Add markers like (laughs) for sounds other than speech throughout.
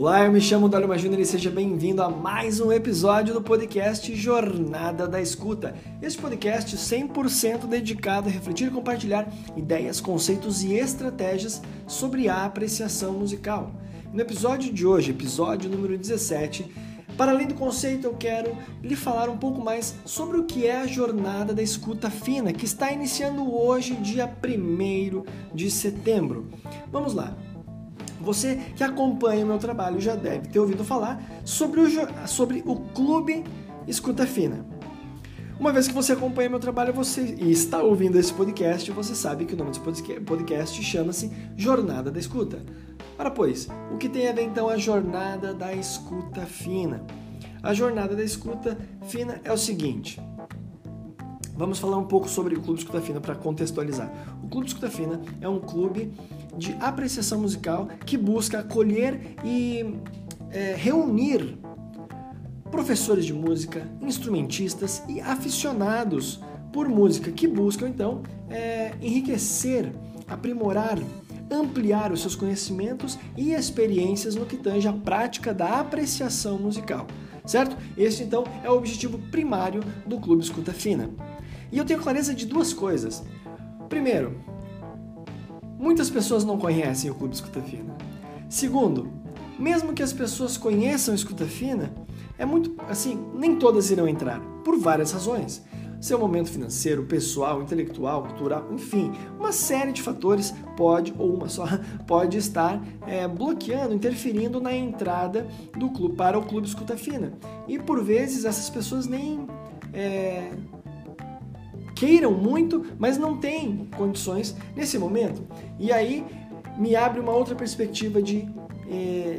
Olá, eu me chamo Dálio Júnior e seja bem-vindo a mais um episódio do podcast Jornada da Escuta. Este podcast 100% dedicado a refletir e compartilhar ideias, conceitos e estratégias sobre a apreciação musical. No episódio de hoje, episódio número 17, para além do conceito, eu quero lhe falar um pouco mais sobre o que é a jornada da escuta fina, que está iniciando hoje, dia 1 de setembro. Vamos lá. Você que acompanha o meu trabalho já deve ter ouvido falar sobre o, sobre o Clube Escuta Fina. Uma vez que você acompanha meu trabalho você, e está ouvindo esse podcast, você sabe que o nome desse podcast chama-se Jornada da Escuta. Ora, pois, o que tem a ver então a jornada da escuta fina? A jornada da escuta fina é o seguinte. Vamos falar um pouco sobre o Clube Escuta Fina para contextualizar. O Clube Escuta Fina é um clube de apreciação musical que busca acolher e é, reunir professores de música, instrumentistas e aficionados por música que buscam então é, enriquecer, aprimorar, ampliar os seus conhecimentos e experiências no que tange a prática da apreciação musical, certo? Esse então é o objetivo primário do Clube Escuta Fina. E eu tenho clareza de duas coisas. Primeiro, Muitas pessoas não conhecem o Clube Escuta Fina. Segundo, mesmo que as pessoas conheçam Escuta Fina, é muito assim, nem todas irão entrar, por várias razões. Seu momento financeiro, pessoal, intelectual, cultural, enfim, uma série de fatores pode, ou uma só, (laughs) pode estar é, bloqueando, interferindo na entrada do clube para o clube escuta fina. E por vezes essas pessoas nem é, queiram muito, mas não têm condições nesse momento. E aí me abre uma outra perspectiva de eh,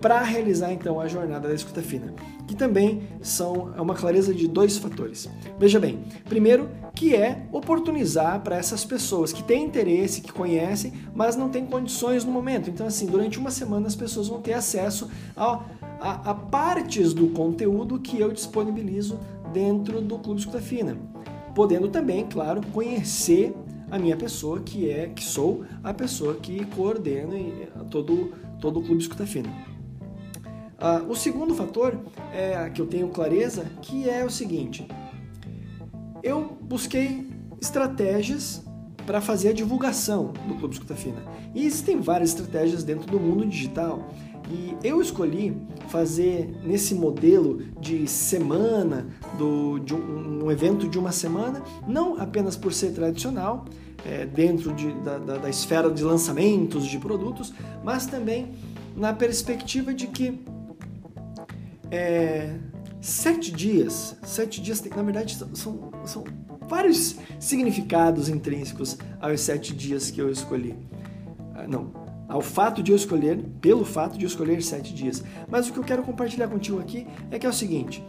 para realizar então a jornada da escuta fina, que também são é uma clareza de dois fatores. Veja bem, primeiro que é oportunizar para essas pessoas que têm interesse, que conhecem, mas não têm condições no momento. Então assim, durante uma semana as pessoas vão ter acesso a, a, a partes do conteúdo que eu disponibilizo dentro do Clube Escuta Fina podendo também, claro, conhecer a minha pessoa, que é que sou a pessoa que coordena todo, todo o Clube Escuta Fina. Ah, o segundo fator é que eu tenho clareza, que é o seguinte: eu busquei estratégias para fazer a divulgação do Clube Escuta Fina. E existem várias estratégias dentro do mundo digital. E eu escolhi fazer nesse modelo de semana, do, de um, um evento de uma semana, não apenas por ser tradicional, é, dentro de, da, da, da esfera de lançamentos de produtos, mas também na perspectiva de que é, sete dias, sete dias, na verdade, são, são vários significados intrínsecos aos sete dias que eu escolhi. Ah, não, ao fato de eu escolher, pelo fato de eu escolher sete dias. Mas o que eu quero compartilhar contigo aqui é que é o seguinte: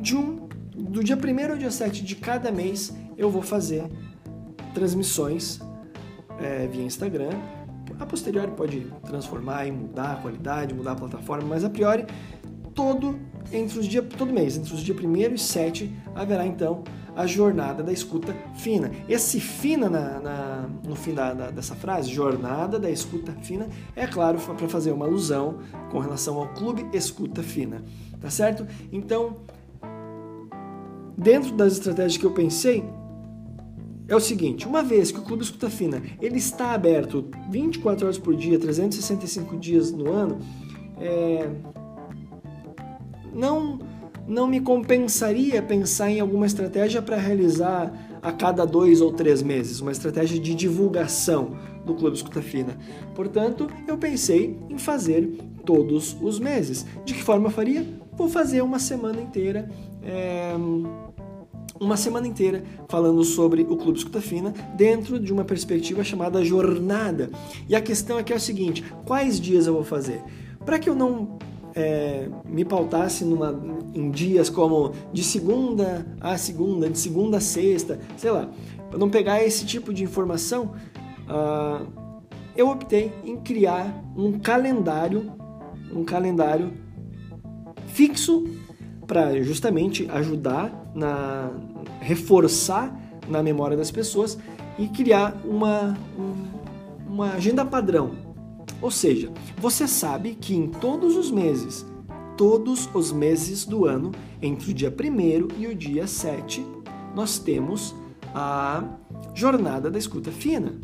de um, do dia 1 ao dia 7 de cada mês eu vou fazer transmissões é, via Instagram. A posteriori pode transformar e mudar a qualidade, mudar a plataforma, mas a priori todo entre os dias todo mês, entre os dias 1 e 7 haverá então a jornada da escuta fina. Esse fina na, na no fim da, da, dessa frase, jornada da escuta fina, é claro para fazer uma alusão com relação ao clube escuta fina, tá certo? Então, dentro das estratégias que eu pensei, é o seguinte, uma vez que o Clube Escuta Fina ele está aberto 24 horas por dia, 365 dias no ano, é, não não me compensaria pensar em alguma estratégia para realizar a cada dois ou três meses, uma estratégia de divulgação do Clube Escuta Fina. Portanto, eu pensei em fazer todos os meses. De que forma faria? Vou fazer uma semana inteira. É uma semana inteira falando sobre o Clube Escuta Fina dentro de uma perspectiva chamada jornada. E a questão aqui é o seguinte: quais dias eu vou fazer? Para que eu não é, me pautasse numa, em dias como de segunda a segunda, de segunda a sexta, sei lá, para não pegar esse tipo de informação, uh, eu optei em criar um calendário, um calendário fixo para justamente ajudar na reforçar na memória das pessoas e criar uma, uma agenda padrão Ou seja, você sabe que em todos os meses, todos os meses do ano, entre o dia 1 e o dia 7, nós temos a jornada da escuta fina.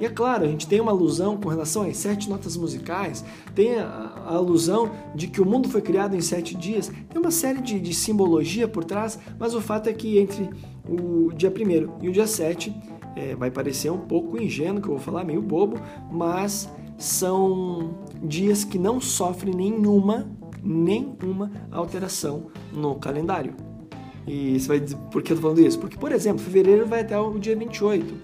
E é claro, a gente tem uma alusão com relação às sete notas musicais, tem a, alusão de que o mundo foi criado em sete dias, tem uma série de, de simbologia por trás, mas o fato é que entre o dia 1 e o dia 7 é, vai parecer um pouco ingênuo, que eu vou falar, meio bobo, mas são dias que não sofrem nenhuma, nenhuma alteração no calendário. E você vai dizer, por que eu tô falando isso? Porque, por exemplo, fevereiro vai até o dia 28.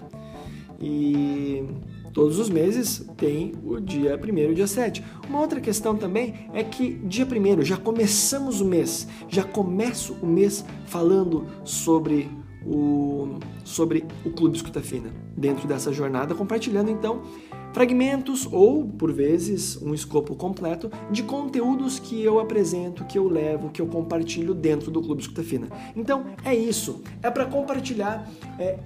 E todos os meses tem o dia 1 e o dia 7. Uma outra questão também é que dia 1 já começamos o mês, já começo o mês falando sobre o, sobre o Clube Escuta Fina, dentro dessa jornada, compartilhando então fragmentos ou, por vezes, um escopo completo de conteúdos que eu apresento, que eu levo, que eu compartilho dentro do Clube Escuta Fina. Então, é isso. É para compartilhar é,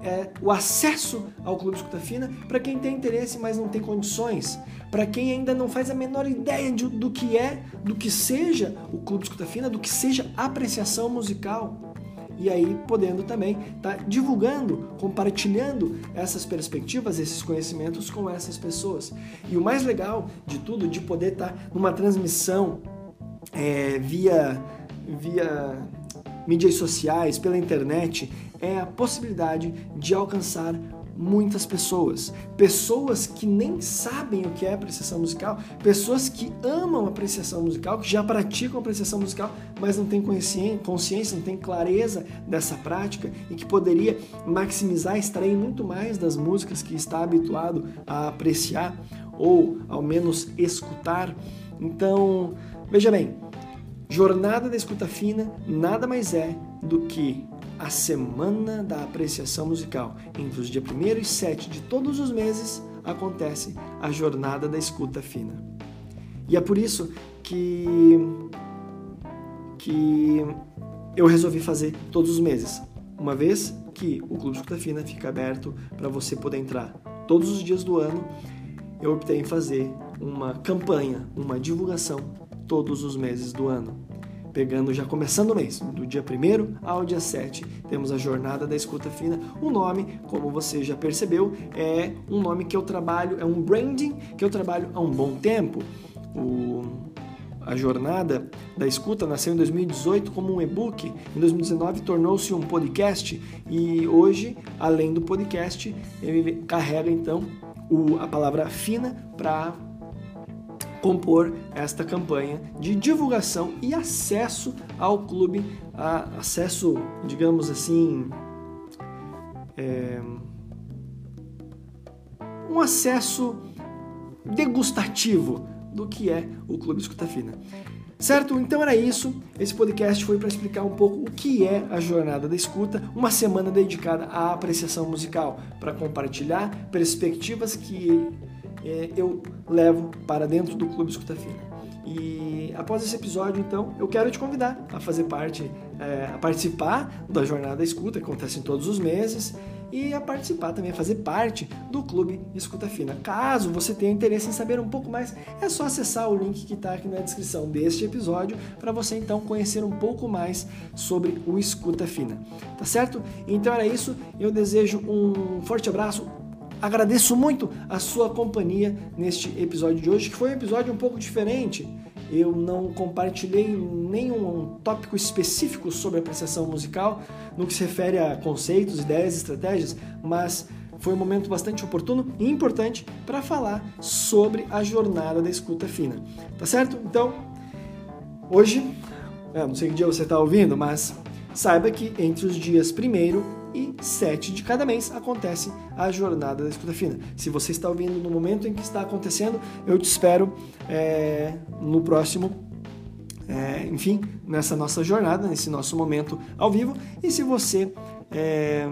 é, o acesso ao Clube Escuta Fina para quem tem interesse, mas não tem condições, para quem ainda não faz a menor ideia de, do que é, do que seja o Clube Escuta Fina, do que seja apreciação musical. E aí podendo também estar tá divulgando, compartilhando essas perspectivas, esses conhecimentos com essas pessoas. E o mais legal de tudo, de poder estar tá numa transmissão é, via, via mídias sociais, pela internet, é a possibilidade de alcançar muitas pessoas. Pessoas que nem sabem o que é apreciação musical, pessoas que amam apreciação musical, que já praticam apreciação musical, mas não têm consciência, não têm clareza dessa prática e que poderia maximizar, extrair muito mais das músicas que está habituado a apreciar ou ao menos escutar. Então, veja bem, Jornada da Escuta Fina nada mais é do que a Semana da Apreciação Musical. Entre os dias 1 e 7 de todos os meses acontece a Jornada da Escuta Fina. E é por isso que, que eu resolvi fazer todos os meses, uma vez que o Clube Escuta Fina fica aberto para você poder entrar todos os dias do ano. Eu optei em fazer uma campanha, uma divulgação todos os meses do ano pegando já começando o mês, do dia 1 ao dia 7, temos a Jornada da Escuta Fina. O nome, como você já percebeu, é um nome que eu trabalho, é um branding que eu trabalho há um bom tempo. O, a jornada da escuta nasceu em 2018 como um e-book, em 2019 tornou-se um podcast e hoje, além do podcast, ele carrega então o, a palavra fina para compor esta campanha de divulgação e acesso ao clube, acesso, digamos assim, é, um acesso degustativo do que é o Clube Escuta Fina. Certo? Então era isso. Esse podcast foi para explicar um pouco o que é a jornada da escuta, uma semana dedicada à apreciação musical, para compartilhar perspectivas que eu levo para dentro do Clube Escuta Fina. E após esse episódio, então, eu quero te convidar a fazer parte, é, a participar da Jornada da Escuta, que acontece todos os meses, e a participar também, a fazer parte do Clube Escuta Fina. Caso você tenha interesse em saber um pouco mais, é só acessar o link que está aqui na descrição deste episódio para você então conhecer um pouco mais sobre o Escuta Fina. Tá certo? Então era isso. Eu desejo um forte abraço, Agradeço muito a sua companhia neste episódio de hoje, que foi um episódio um pouco diferente. Eu não compartilhei nenhum tópico específico sobre apreciação musical no que se refere a conceitos, ideias, estratégias, mas foi um momento bastante oportuno e importante para falar sobre a jornada da escuta fina. Tá certo? Então, hoje, não sei que dia você está ouvindo, mas saiba que entre os dias 1 e 7 de cada mês acontece a jornada da escuta fina. Se você está ouvindo no momento em que está acontecendo, eu te espero é, no próximo é, enfim, nessa nossa jornada, nesse nosso momento ao vivo. E se você é,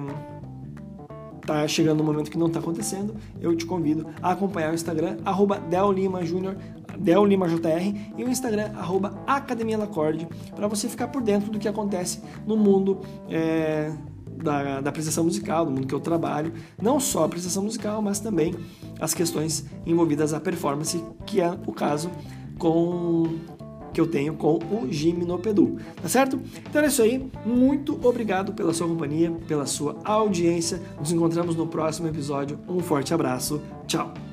tá chegando no momento que não está acontecendo, eu te convido a acompanhar o Instagram, arroba DelLimaJr, DelLimaJR e o Instagram, arroba Academia Lacorde, para você ficar por dentro do que acontece no mundo é, da, da apreciação musical, do mundo que eu trabalho, não só a apreciação musical, mas também as questões envolvidas à performance, que é o caso com que eu tenho com o Gimnopedu, tá certo? Então é isso aí, muito obrigado pela sua companhia, pela sua audiência. Nos encontramos no próximo episódio. Um forte abraço, tchau.